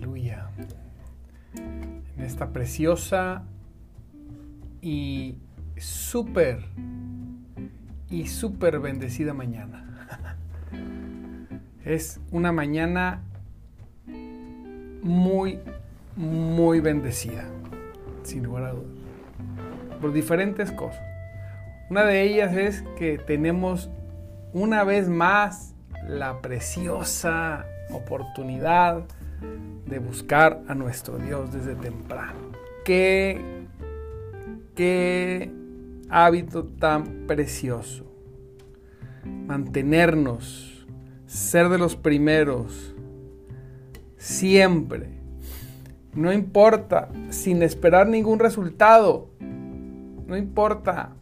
aleluya, en esta preciosa y súper y súper bendecida mañana. Es una mañana muy, muy bendecida, sin lugar a dudas, por diferentes cosas. Una de ellas es que tenemos una vez más la preciosa oportunidad de buscar a nuestro Dios desde temprano. Qué, qué hábito tan precioso. Mantenernos, ser de los primeros, siempre. No importa, sin esperar ningún resultado. No importa.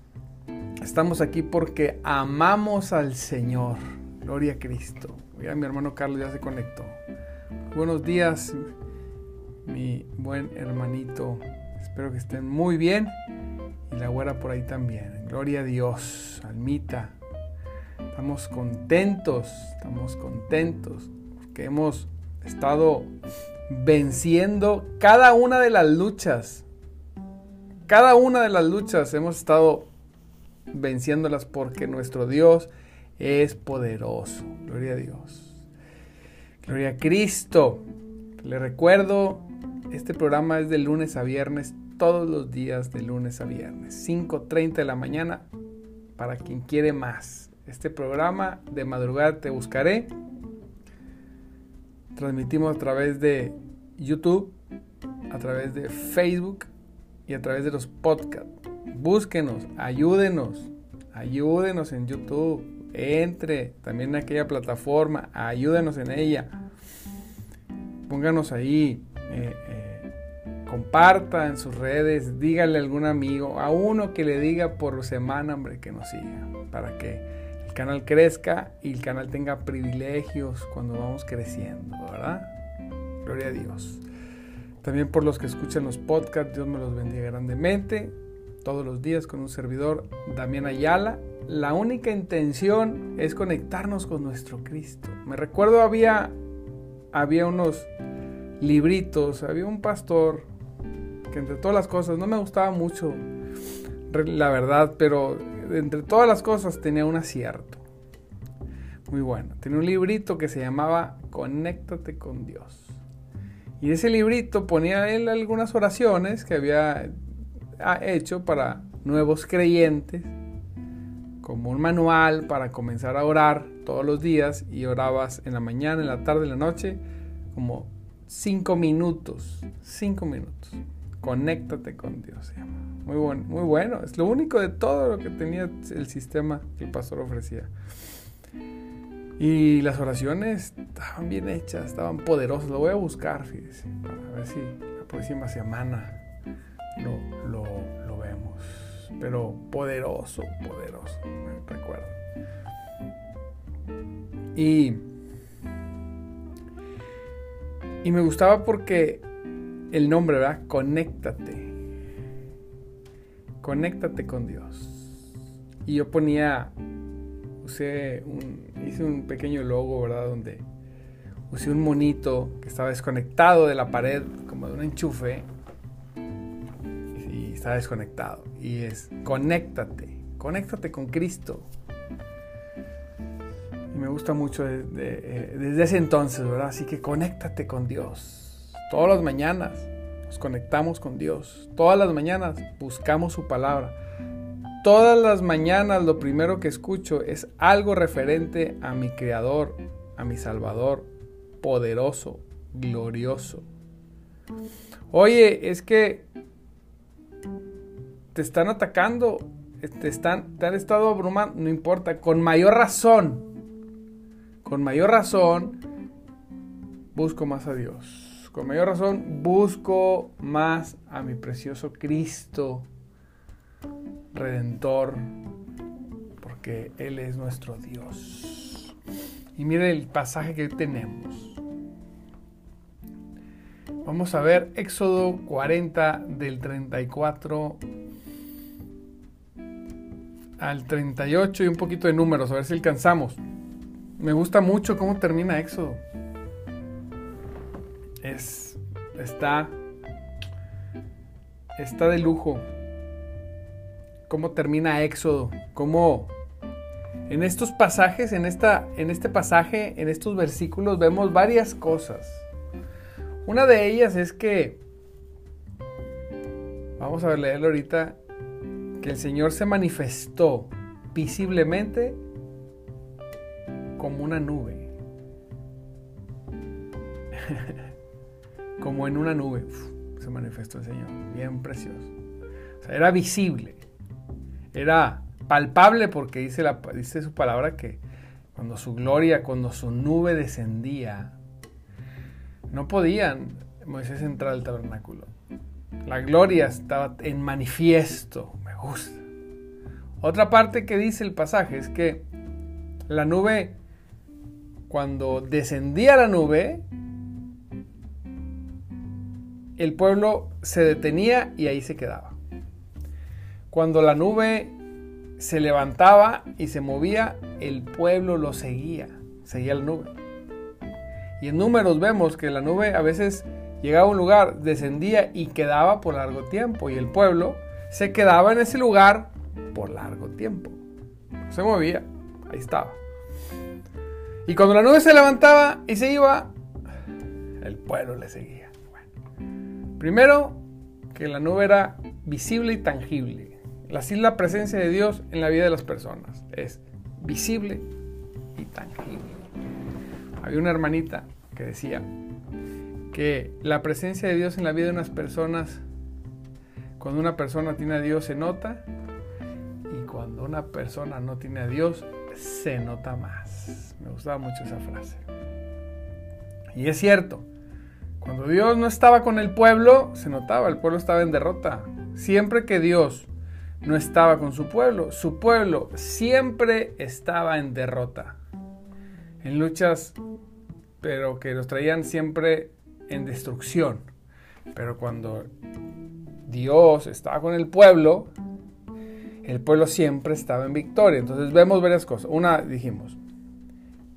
Estamos aquí porque amamos al Señor. Gloria a Cristo. Mira, mi hermano Carlos ya se conectó. Buenos días, mi buen hermanito. Espero que estén muy bien. Y la güera por ahí también. Gloria a Dios, almita. Estamos contentos, estamos contentos. Porque hemos estado venciendo cada una de las luchas. Cada una de las luchas hemos estado venciéndolas porque nuestro Dios es poderoso. Gloria a Dios. Gloria a Cristo. Le recuerdo, este programa es de lunes a viernes, todos los días de lunes a viernes, 5.30 de la mañana, para quien quiere más. Este programa de madrugada te buscaré. Transmitimos a través de YouTube, a través de Facebook y a través de los podcasts. Búsquenos, ayúdenos, ayúdenos en YouTube entre también en aquella plataforma, ayúdenos en ella, pónganos ahí, eh, eh, comparta en sus redes, dígale a algún amigo, a uno que le diga por semana, hombre, que nos siga, para que el canal crezca y el canal tenga privilegios cuando vamos creciendo, ¿verdad? Gloria a Dios. También por los que escuchan los podcasts, Dios me los bendiga grandemente. Todos los días con un servidor, Damián Ayala la única intención es conectarnos con nuestro Cristo. Me recuerdo había, había unos libritos, había un pastor que entre todas las cosas, no me gustaba mucho la verdad, pero entre todas las cosas tenía un acierto. Muy bueno. Tenía un librito que se llamaba Conéctate con Dios. Y ese librito ponía él algunas oraciones que había ah, hecho para nuevos creyentes como un manual para comenzar a orar todos los días y orabas en la mañana, en la tarde, en la noche, como cinco minutos, cinco minutos. Conéctate con Dios. Muy bueno, muy bueno. Es lo único de todo lo que tenía el sistema que el pastor ofrecía. Y las oraciones estaban bien hechas, estaban poderosas. Lo voy a buscar, fíjese, para ver si la próxima semana lo, lo, vemos pero poderoso, poderoso, me recuerdo. Y, y me gustaba porque el nombre, ¿verdad? Conéctate. Conéctate con Dios. Y yo ponía, usé un, hice un pequeño logo, ¿verdad? Donde usé un monito que estaba desconectado de la pared, como de un enchufe, está desconectado y es conéctate, conéctate con Cristo. Y me gusta mucho eh, desde ese entonces, ¿verdad? Así que conéctate con Dios. Todas las mañanas nos conectamos con Dios. Todas las mañanas buscamos su palabra. Todas las mañanas lo primero que escucho es algo referente a mi Creador, a mi Salvador, poderoso, glorioso. Oye, es que te están atacando, te, están, te han estado abrumando, no importa, con mayor razón, con mayor razón, busco más a Dios. con mayor razón busco más a mi precioso Cristo, Redentor, porque Él es nuestro Dios. Y mire el pasaje que tenemos. Vamos a ver Éxodo 40 del 34 al 38 y un poquito de números, a ver si alcanzamos. Me gusta mucho cómo termina Éxodo. Es, está, está de lujo. Cómo termina Éxodo. Cómo en estos pasajes, en, esta, en este pasaje, en estos versículos vemos varias cosas. Una de ellas es que, vamos a leerlo ahorita, que el Señor se manifestó visiblemente como una nube. como en una nube se manifestó el Señor, bien precioso. O sea, era visible, era palpable porque dice, la, dice su palabra que cuando su gloria, cuando su nube descendía, no podían Moisés entrar al tabernáculo. La gloria estaba en manifiesto, Otra parte que dice el pasaje es que la nube, cuando descendía la nube, el pueblo se detenía y ahí se quedaba. Cuando la nube se levantaba y se movía, el pueblo lo seguía, seguía la nube. Y en números vemos que la nube a veces llegaba a un lugar, descendía y quedaba por largo tiempo. Y el pueblo se quedaba en ese lugar por largo tiempo. No se movía, ahí estaba. Y cuando la nube se levantaba y se iba, el pueblo le seguía. primero, que la nube era visible y tangible. Así es la presencia de Dios en la vida de las personas. Es visible y tangible. Había una hermanita que decía que la presencia de Dios en la vida de unas personas, cuando una persona tiene a Dios se nota y cuando una persona no tiene a Dios se nota más. Me gustaba mucho esa frase. Y es cierto, cuando Dios no estaba con el pueblo, se notaba, el pueblo estaba en derrota. Siempre que Dios no estaba con su pueblo, su pueblo siempre estaba en derrota. En luchas pero que los traían siempre en destrucción. Pero cuando Dios estaba con el pueblo, el pueblo siempre estaba en victoria. Entonces vemos varias cosas. Una, dijimos,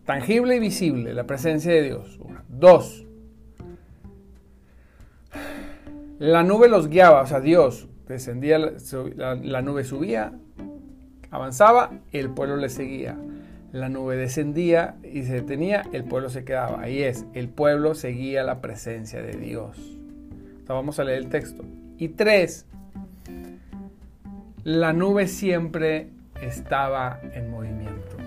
tangible y visible, la presencia de Dios. Dos, la nube los guiaba, o sea, Dios descendía, la, nube subía, avanzaba, el pueblo le seguía la nube descendía y se detenía, el pueblo se quedaba. Ahí es, el pueblo seguía la presencia de Dios. vamos a leer el texto. Y tres, la nube siempre estaba en movimiento.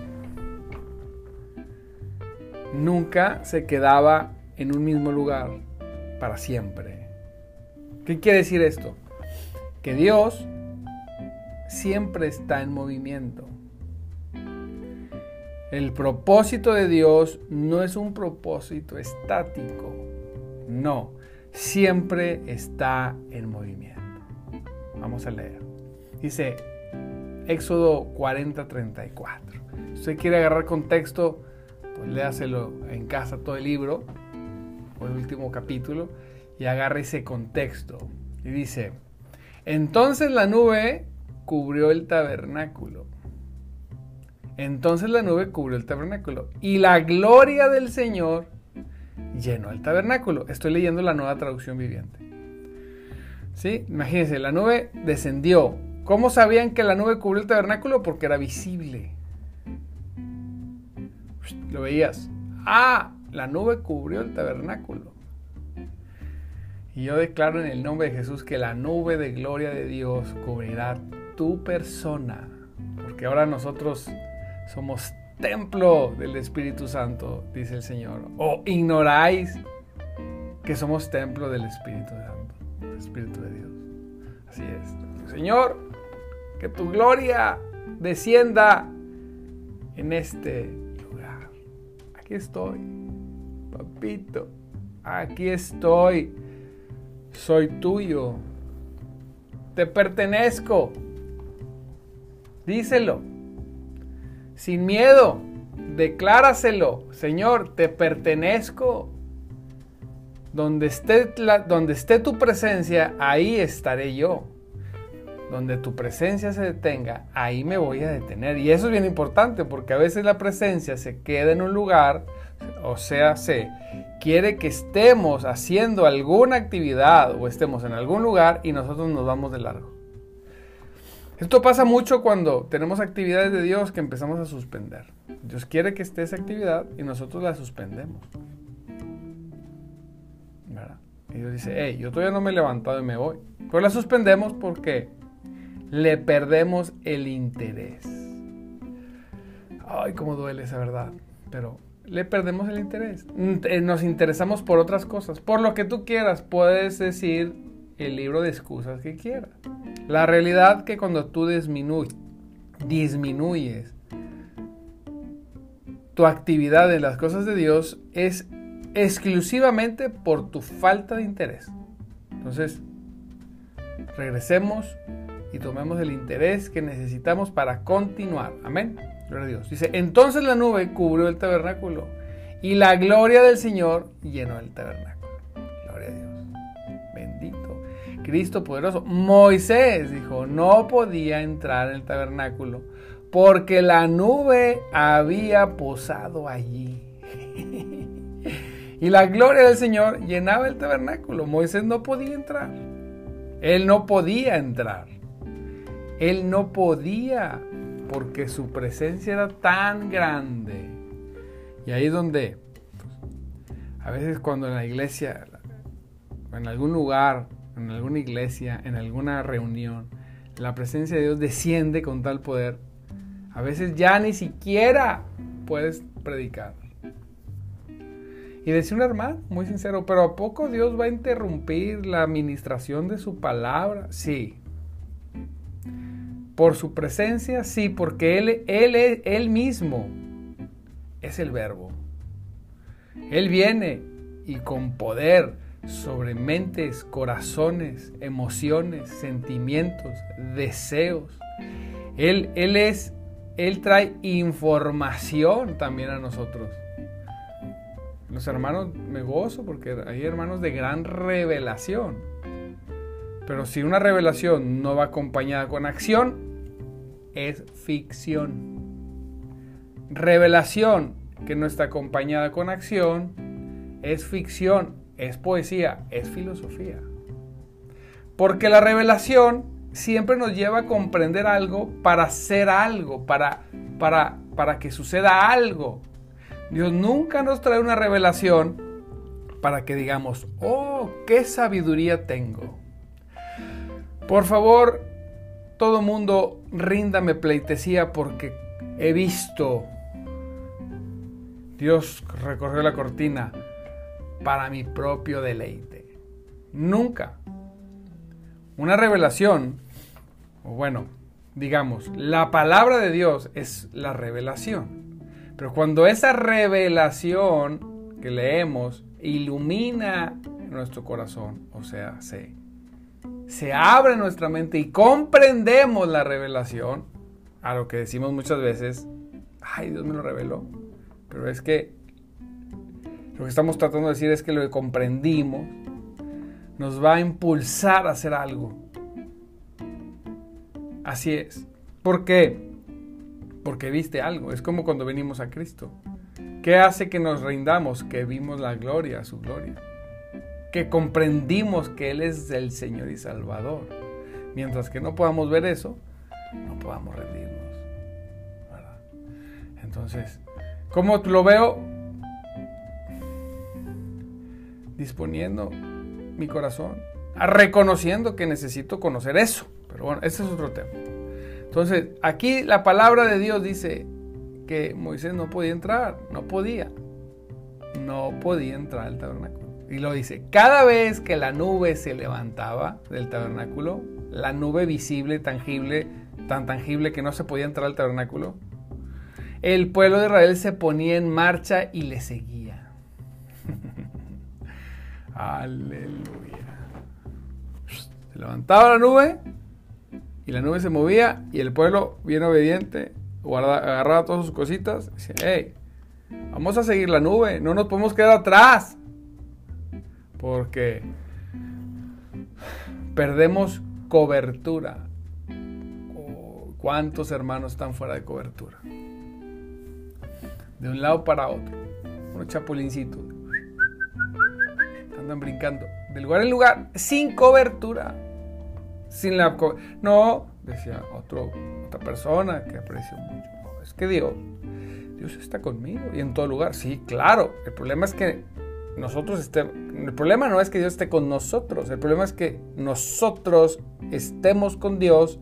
Nunca se quedaba en un mismo lugar para siempre. ¿Qué quiere decir esto? Que Dios siempre está en movimiento. El propósito de Dios no es un propósito estático, no, siempre está en movimiento. Vamos a leer. Dice Éxodo 40:34. Si usted quiere agarrar contexto, pues léaselo en casa todo el libro, o el último capítulo, y agarre ese contexto. Y dice, entonces la nube cubrió el tabernáculo entonces la nube cubrió el tabernáculo y la gloria del Señor llenó el tabernáculo. Estoy leyendo la nueva traducción viviente. ¿Sí? Imagínense, la nube descendió. ¿Cómo sabían que la nube cubrió el tabernáculo? Porque era visible. Lo veías. Ah, la nube cubrió el tabernáculo. Y yo declaro en el nombre de Jesús que la nube de gloria de Dios cubrirá tu persona. Porque ahora nosotros somos templo del Espíritu Santo, dice el Señor. O ignoráis que somos templo del Espíritu Santo, del Espíritu de Dios. Así es. Señor, que tu gloria descienda en este lugar. Aquí estoy, papito. aquí estoy, soy tuyo, te pertenezco. Díselo, sin miedo, decláraselo, Señor, te pertenezco. Donde esté, donde esté tu presencia, ahí estaré yo. Donde tu presencia se detenga, ahí me voy a detener. Y eso es bien importante porque a veces la presencia se queda en un lugar, o sea, se quiere que estemos haciendo alguna actividad o estemos en algún lugar y nosotros nos vamos de largo. Esto pasa mucho cuando tenemos actividades de Dios que empezamos a suspender. Dios quiere que esté esa actividad y nosotros la suspendemos. Y Dios dice, hey, yo todavía no me he levantado y me voy. Pero la suspendemos porque le perdemos el interés. Ay, cómo duele esa verdad. Pero le perdemos el interés. Eh, nos interesamos por otras cosas. Por lo que tú quieras, puedes decir el libro de excusas que quieras. La realidad que cuando tú disminuyes, disminuyes tu actividad en las cosas de Dios es exclusivamente por tu falta de interés. Entonces, regresemos y tomemos el interés que necesitamos para continuar. Amén. Gloria a Dios. Dice, entonces la nube cubrió el tabernáculo y la gloria del Señor llenó el tabernáculo. Gloria a Dios. Bendito. Cristo poderoso. Moisés dijo, no podía entrar en el tabernáculo porque la nube había posado allí. Y la gloria del Señor llenaba el tabernáculo. Moisés no podía entrar. Él no podía entrar. Él no podía porque su presencia era tan grande. Y ahí donde a veces cuando en la iglesia, en algún lugar, en alguna iglesia, en alguna reunión, la presencia de Dios desciende con tal poder, a veces ya ni siquiera puedes predicar. Y decía un hermano, muy sincero, pero ¿a poco Dios va a interrumpir la administración de su palabra? Sí. Por su presencia, sí, porque Él, él, él mismo es el verbo. Él viene y con poder sobre mentes, corazones, emociones, sentimientos, deseos. Él, él es, Él trae información también a nosotros. Los hermanos me gozo porque hay hermanos de gran revelación. Pero si una revelación no va acompañada con acción, es ficción. Revelación que no está acompañada con acción es ficción, es poesía, es filosofía. Porque la revelación siempre nos lleva a comprender algo para hacer algo, para, para, para que suceda algo. Dios nunca nos trae una revelación para que digamos, oh, qué sabiduría tengo. Por favor, todo mundo ríndame pleitesía porque he visto. Dios recorrió la cortina para mi propio deleite. Nunca. Una revelación, o bueno, digamos, la palabra de Dios es la revelación. Pero cuando esa revelación que leemos ilumina nuestro corazón, o sea, se, se abre nuestra mente y comprendemos la revelación, a lo que decimos muchas veces, ay, Dios me lo reveló. Pero es que lo que estamos tratando de decir es que lo que comprendimos nos va a impulsar a hacer algo. Así es. ¿Por qué? porque viste algo. Es como cuando venimos a Cristo. ¿Qué hace que nos rindamos? Que vimos la gloria, su gloria. Que comprendimos que Él es el Señor y Salvador. Mientras que no podamos ver eso, no podamos rendirnos. Entonces, ¿cómo lo veo? Disponiendo mi corazón, reconociendo que necesito conocer eso. Pero bueno, ese es otro tema. Entonces, aquí la palabra de Dios dice que Moisés no podía entrar, no podía. No podía entrar al tabernáculo. Y lo dice, cada vez que la nube se levantaba del tabernáculo, la nube visible, tangible, tan tangible que no se podía entrar al tabernáculo, el pueblo de Israel se ponía en marcha y le seguía. Aleluya. Se levantaba la nube y la nube se movía y el pueblo, bien obediente, agarraba todas sus cositas hey, vamos a seguir la nube, no nos podemos quedar atrás. Porque perdemos cobertura. ¿Cuántos hermanos están fuera de cobertura? De un lado para otro. Unos chapulincitos. Andan brincando de lugar en lugar sin cobertura. Sin la No, decía otro, otra persona que aprecio mucho. es que Dios, Dios está conmigo y en todo lugar. Sí, claro. El problema es que nosotros estemos. El problema no es que Dios esté con nosotros. El problema es que nosotros estemos con Dios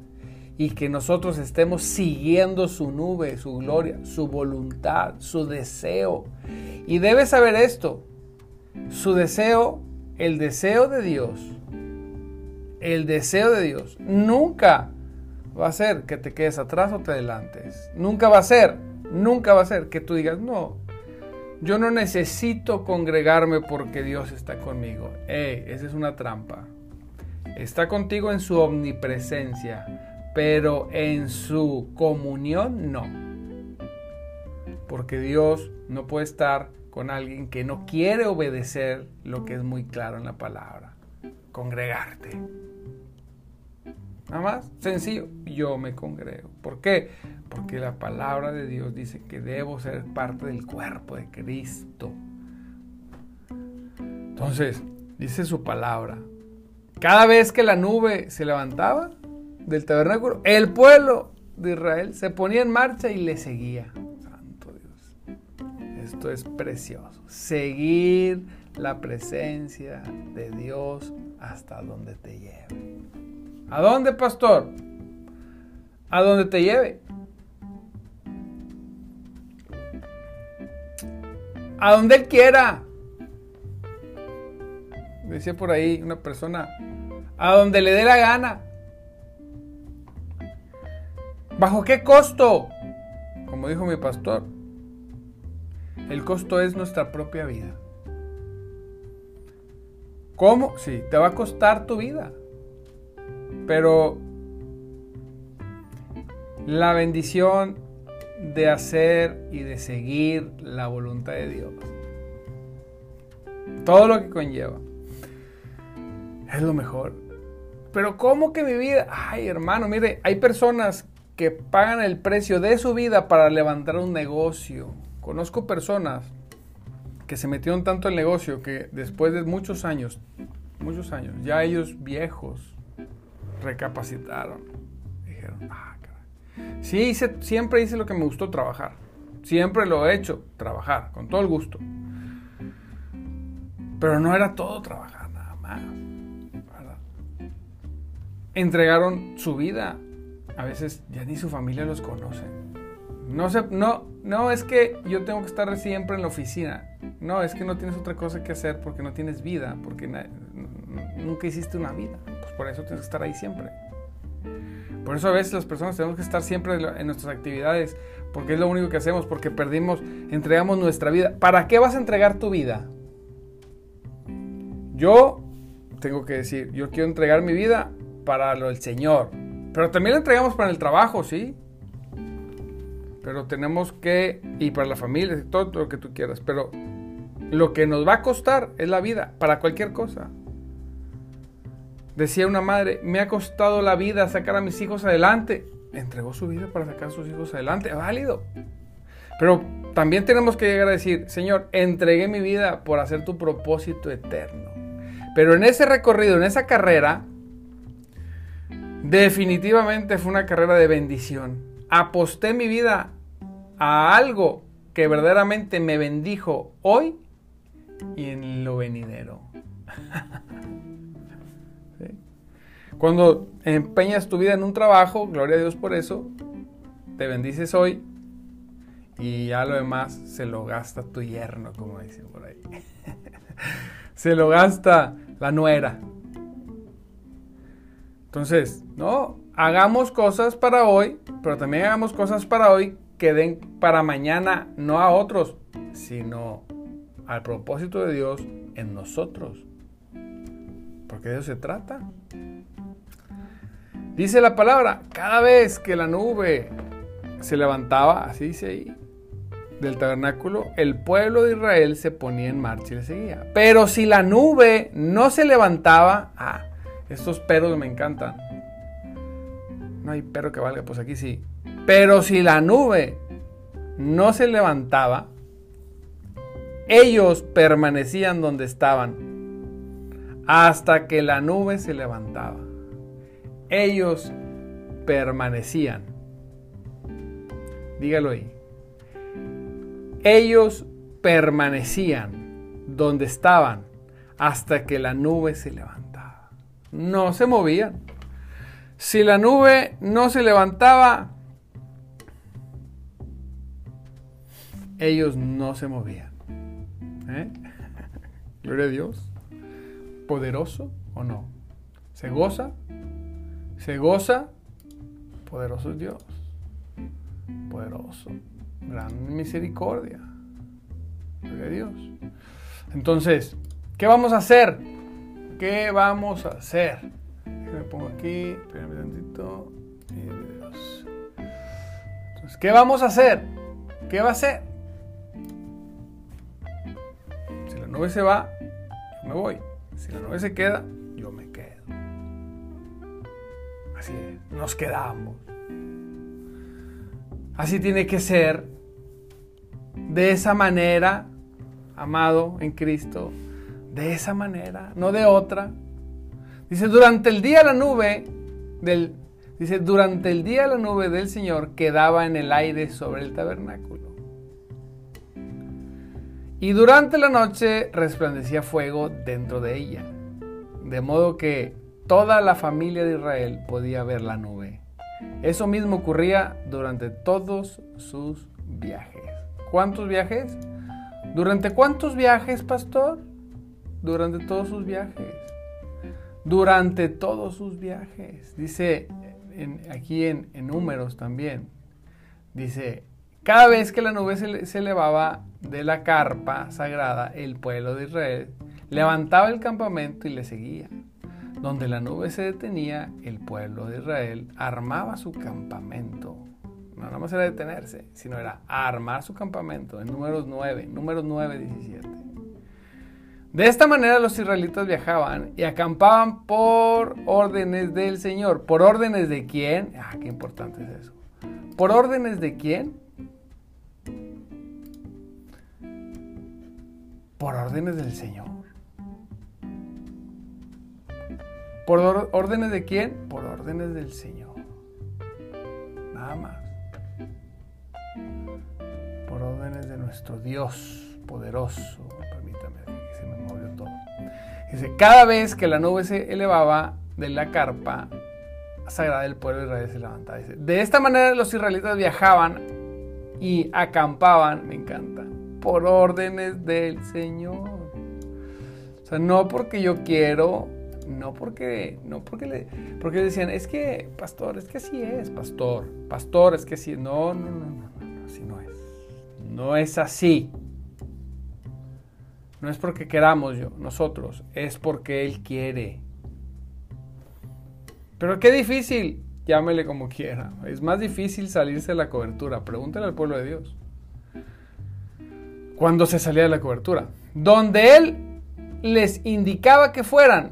y que nosotros estemos siguiendo su nube, su gloria, su voluntad, su deseo. Y debes saber esto. Su deseo, el deseo de Dios, el deseo de Dios, nunca va a ser que te quedes atrás o te adelantes. Nunca va a ser, nunca va a ser que tú digas, no, yo no necesito congregarme porque Dios está conmigo. Ey, esa es una trampa. Está contigo en su omnipresencia, pero en su comunión no. Porque Dios no puede estar con alguien que no quiere obedecer lo que es muy claro en la palabra. Congregarte. Nada más, sencillo, yo me congrego. ¿Por qué? Porque la palabra de Dios dice que debo ser parte del cuerpo de Cristo. Entonces, dice su palabra, cada vez que la nube se levantaba del tabernáculo, el pueblo de Israel se ponía en marcha y le seguía. Esto es precioso. Seguir la presencia de Dios hasta donde te lleve. ¿A dónde, pastor? A donde te lleve. A donde Él quiera. Decía por ahí una persona, a donde le dé la gana. ¿Bajo qué costo? Como dijo mi pastor, el costo es nuestra propia vida. ¿Cómo? Sí, te va a costar tu vida. Pero la bendición de hacer y de seguir la voluntad de Dios. Todo lo que conlleva. Es lo mejor. Pero ¿cómo que mi vida? Ay, hermano, mire, hay personas que pagan el precio de su vida para levantar un negocio. Conozco personas que se metieron tanto en el negocio que después de muchos años, muchos años, ya ellos viejos, recapacitaron. Dijeron, ah, caray. Sí, siempre hice lo que me gustó trabajar. Siempre lo he hecho, trabajar, con todo el gusto. Pero no era todo trabajar, nada más. Entregaron su vida. A veces ya ni su familia los conoce. No, no, no es que yo tengo que estar siempre en la oficina. No, es que no tienes otra cosa que hacer porque no tienes vida, porque nunca hiciste una vida por eso tienes que estar ahí siempre. Por eso a veces las personas tenemos que estar siempre en nuestras actividades, porque es lo único que hacemos, porque perdimos, entregamos nuestra vida. ¿Para qué vas a entregar tu vida? Yo tengo que decir, yo quiero entregar mi vida para lo del Señor, pero también la entregamos para el trabajo, ¿sí? Pero tenemos que, y para la familia, todo lo que tú quieras, pero lo que nos va a costar es la vida, para cualquier cosa. Decía una madre, me ha costado la vida sacar a mis hijos adelante. Entregó su vida para sacar a sus hijos adelante. Válido. Pero también tenemos que llegar a decir, Señor, entregué mi vida por hacer tu propósito eterno. Pero en ese recorrido, en esa carrera, definitivamente fue una carrera de bendición. Aposté mi vida a algo que verdaderamente me bendijo hoy y en lo venidero. Cuando empeñas tu vida en un trabajo, gloria a Dios por eso, te bendices hoy y ya lo demás se lo gasta tu yerno, como dicen por ahí. se lo gasta la nuera. Entonces, no, hagamos cosas para hoy, pero también hagamos cosas para hoy que den para mañana, no a otros, sino al propósito de Dios en nosotros. Porque de eso se trata. Dice la palabra, cada vez que la nube se levantaba, así dice ahí, del tabernáculo, el pueblo de Israel se ponía en marcha y le seguía. Pero si la nube no se levantaba, ah, estos peros me encantan. No hay perro que valga, pues aquí sí. Pero si la nube no se levantaba, ellos permanecían donde estaban hasta que la nube se levantaba. Ellos permanecían. Dígalo ahí. Ellos permanecían donde estaban hasta que la nube se levantaba. No se movían. Si la nube no se levantaba, ellos no se movían. ¿Eh? Gloria a Dios. ¿Poderoso o no? ¿Se goza? ¿Se goza? Poderoso es Dios. Poderoso. Gran misericordia. Gloria a Dios. Entonces, ¿qué vamos a hacer? ¿Qué vamos a hacer? Me pongo aquí, espérame tantito. Dios. Entonces, ¿qué vamos a hacer? ¿Qué va a hacer? Si la nube se va, yo me voy. Si la nube se queda, yo me quedo. Así es, nos quedamos. Así tiene que ser. De esa manera, amado en Cristo, de esa manera, no de otra. Dice, durante el día la nube del dice, durante el día la nube del Señor quedaba en el aire sobre el tabernáculo. Y durante la noche resplandecía fuego dentro de ella, de modo que toda la familia de Israel podía ver la nube. Eso mismo ocurría durante todos sus viajes. ¿Cuántos viajes? ¿Durante cuántos viajes, pastor? Durante todos sus viajes. Durante todos sus viajes. Dice aquí en, números también. Dice, cada vez que la nube se, elevaba de la carpa sagrada, el pueblo de Israel levantaba el campamento y le seguía. Donde la nube se detenía, el pueblo de Israel armaba su campamento. No nada más era detenerse, sino era armar su campamento. En números 9, números 9, 17. De esta manera los israelitas viajaban y acampaban por órdenes del Señor. ¿Por órdenes de quién? Ah, qué importante es eso. ¿Por órdenes de quién? Por órdenes del Señor. ¿Por órdenes de quién? Por órdenes del Señor. Nada más. Por órdenes de nuestro Dios poderoso. Dice, cada vez que la nube se elevaba de la carpa sagrada del pueblo de Israel se levantaba. Dice, de esta manera los israelitas viajaban y acampaban, me encanta, por órdenes del Señor. O sea, no porque yo quiero no porque, no porque le, porque decían, es que, pastor, es que así es, pastor, pastor, es que así, no, no, no, no, no, así no es. No es así. No es porque queramos yo, nosotros, es porque Él quiere. Pero qué difícil, llámele como quiera. Es más difícil salirse de la cobertura. Pregúntale al pueblo de Dios. Cuando se salía de la cobertura. Donde Él les indicaba que fueran,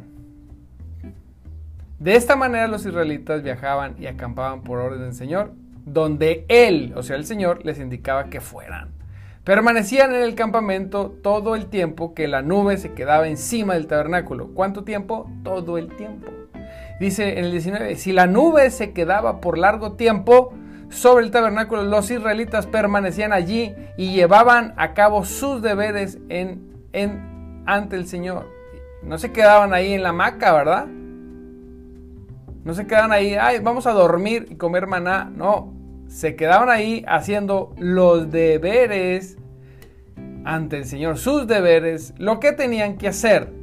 de esta manera los israelitas viajaban y acampaban por orden del Señor, donde Él, o sea, el Señor, les indicaba que fueran. Permanecían en el campamento todo el tiempo que la nube se quedaba encima del tabernáculo. ¿Cuánto tiempo? Todo el tiempo. Dice en el 19, si la nube se quedaba por largo tiempo sobre el tabernáculo, los israelitas permanecían allí y llevaban a cabo sus deberes en, en, ante el Señor. No se quedaban ahí en la hamaca, ¿verdad? No se quedaban ahí, ay, vamos a dormir y comer maná. No, se quedaban ahí haciendo los deberes ante el Señor, sus deberes, lo que tenían que hacer.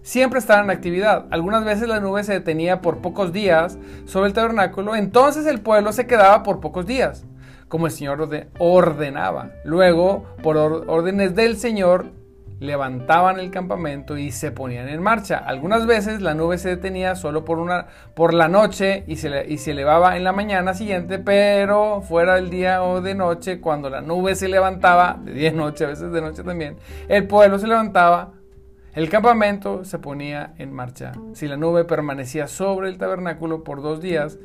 Siempre estaban en actividad. Algunas veces la nube se detenía por pocos días sobre el tabernáculo, entonces el pueblo se quedaba por pocos días, como el Señor ordenaba. Luego, por órdenes del Señor, levantaban el campamento y se ponían en marcha. Algunas veces la nube se detenía solo por, una, por la noche y se, y se elevaba en la mañana siguiente, pero fuera del día o de noche, cuando la nube se levantaba, de día y noche, a veces de noche también, el pueblo se levantaba, el campamento se ponía en marcha. Si la nube permanecía sobre el tabernáculo por dos días,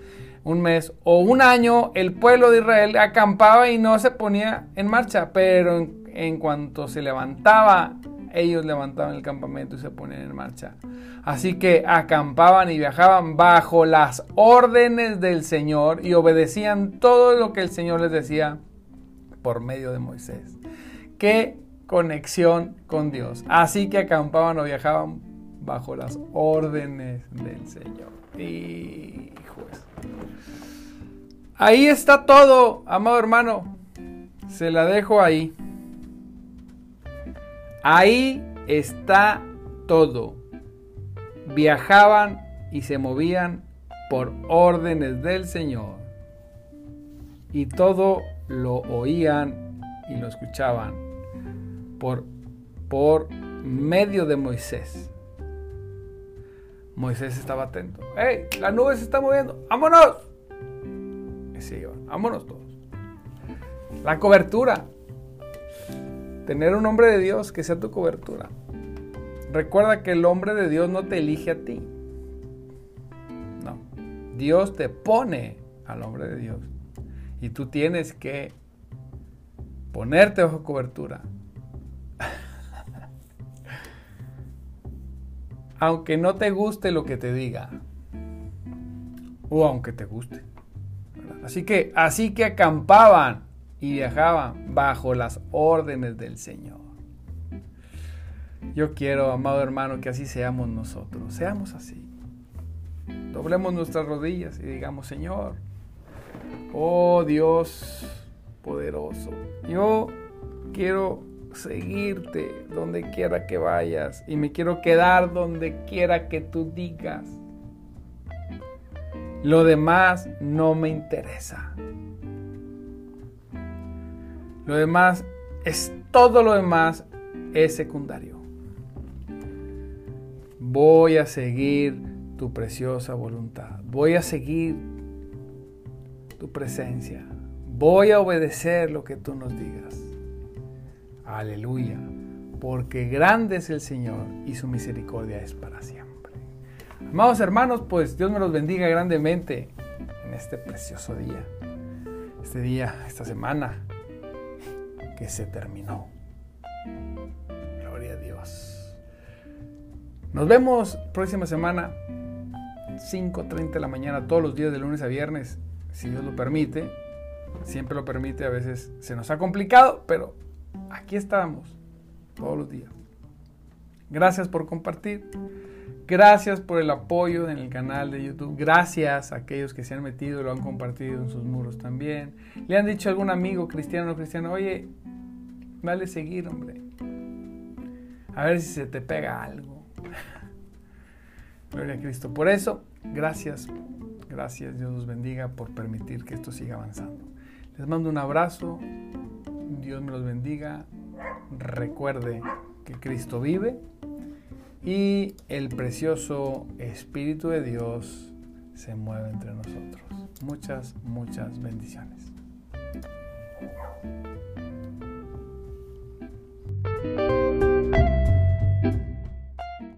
un mes o un año, el pueblo de Israel acampaba y no se ponía en marcha, pero en en cuanto se levantaba, ellos levantaban el campamento y se ponían en marcha. Así que acampaban y viajaban bajo las órdenes del Señor y obedecían todo lo que el Señor les decía por medio de Moisés. Qué conexión con Dios. Así que acampaban o viajaban bajo las órdenes del Señor. Y Ahí está todo, amado hermano. Se la dejo ahí. Ahí está todo. Viajaban y se movían por órdenes del Señor. Y todo lo oían y lo escuchaban por, por medio de Moisés. Moisés estaba atento. ¡Hey! La nube se está moviendo. ¡Vámonos! Y se ¡Vámonos todos! La cobertura tener un hombre de Dios que sea tu cobertura. Recuerda que el hombre de Dios no te elige a ti. No. Dios te pone al hombre de Dios. Y tú tienes que ponerte bajo cobertura. aunque no te guste lo que te diga. O aunque te guste. Así que, así que acampaban y viajaban bajo las órdenes del Señor. Yo quiero, amado hermano, que así seamos nosotros. Seamos así. Doblemos nuestras rodillas y digamos, Señor, oh Dios poderoso, yo quiero seguirte donde quiera que vayas y me quiero quedar donde quiera que tú digas. Lo demás no me interesa. Lo demás es todo lo demás es secundario. Voy a seguir tu preciosa voluntad. Voy a seguir tu presencia. Voy a obedecer lo que tú nos digas. Aleluya. Porque grande es el Señor y su misericordia es para siempre. Amados hermanos, pues Dios me los bendiga grandemente en este precioso día. Este día, esta semana que se terminó. Gloria a Dios. Nos vemos próxima semana, 5.30 de la mañana, todos los días de lunes a viernes, si Dios lo permite. Siempre lo permite, a veces se nos ha complicado, pero aquí estamos, todos los días. Gracias por compartir. Gracias por el apoyo en el canal de YouTube. Gracias a aquellos que se han metido y lo han compartido en sus muros también. Le han dicho a algún amigo cristiano o cristiano, oye, dale seguir, hombre. A ver si se te pega algo. Gloria a Cristo. Por eso, gracias, gracias, Dios los bendiga por permitir que esto siga avanzando. Les mando un abrazo. Dios me los bendiga. Recuerde que Cristo vive y el precioso Espíritu de Dios se mueve entre nosotros. Muchas, muchas bendiciones.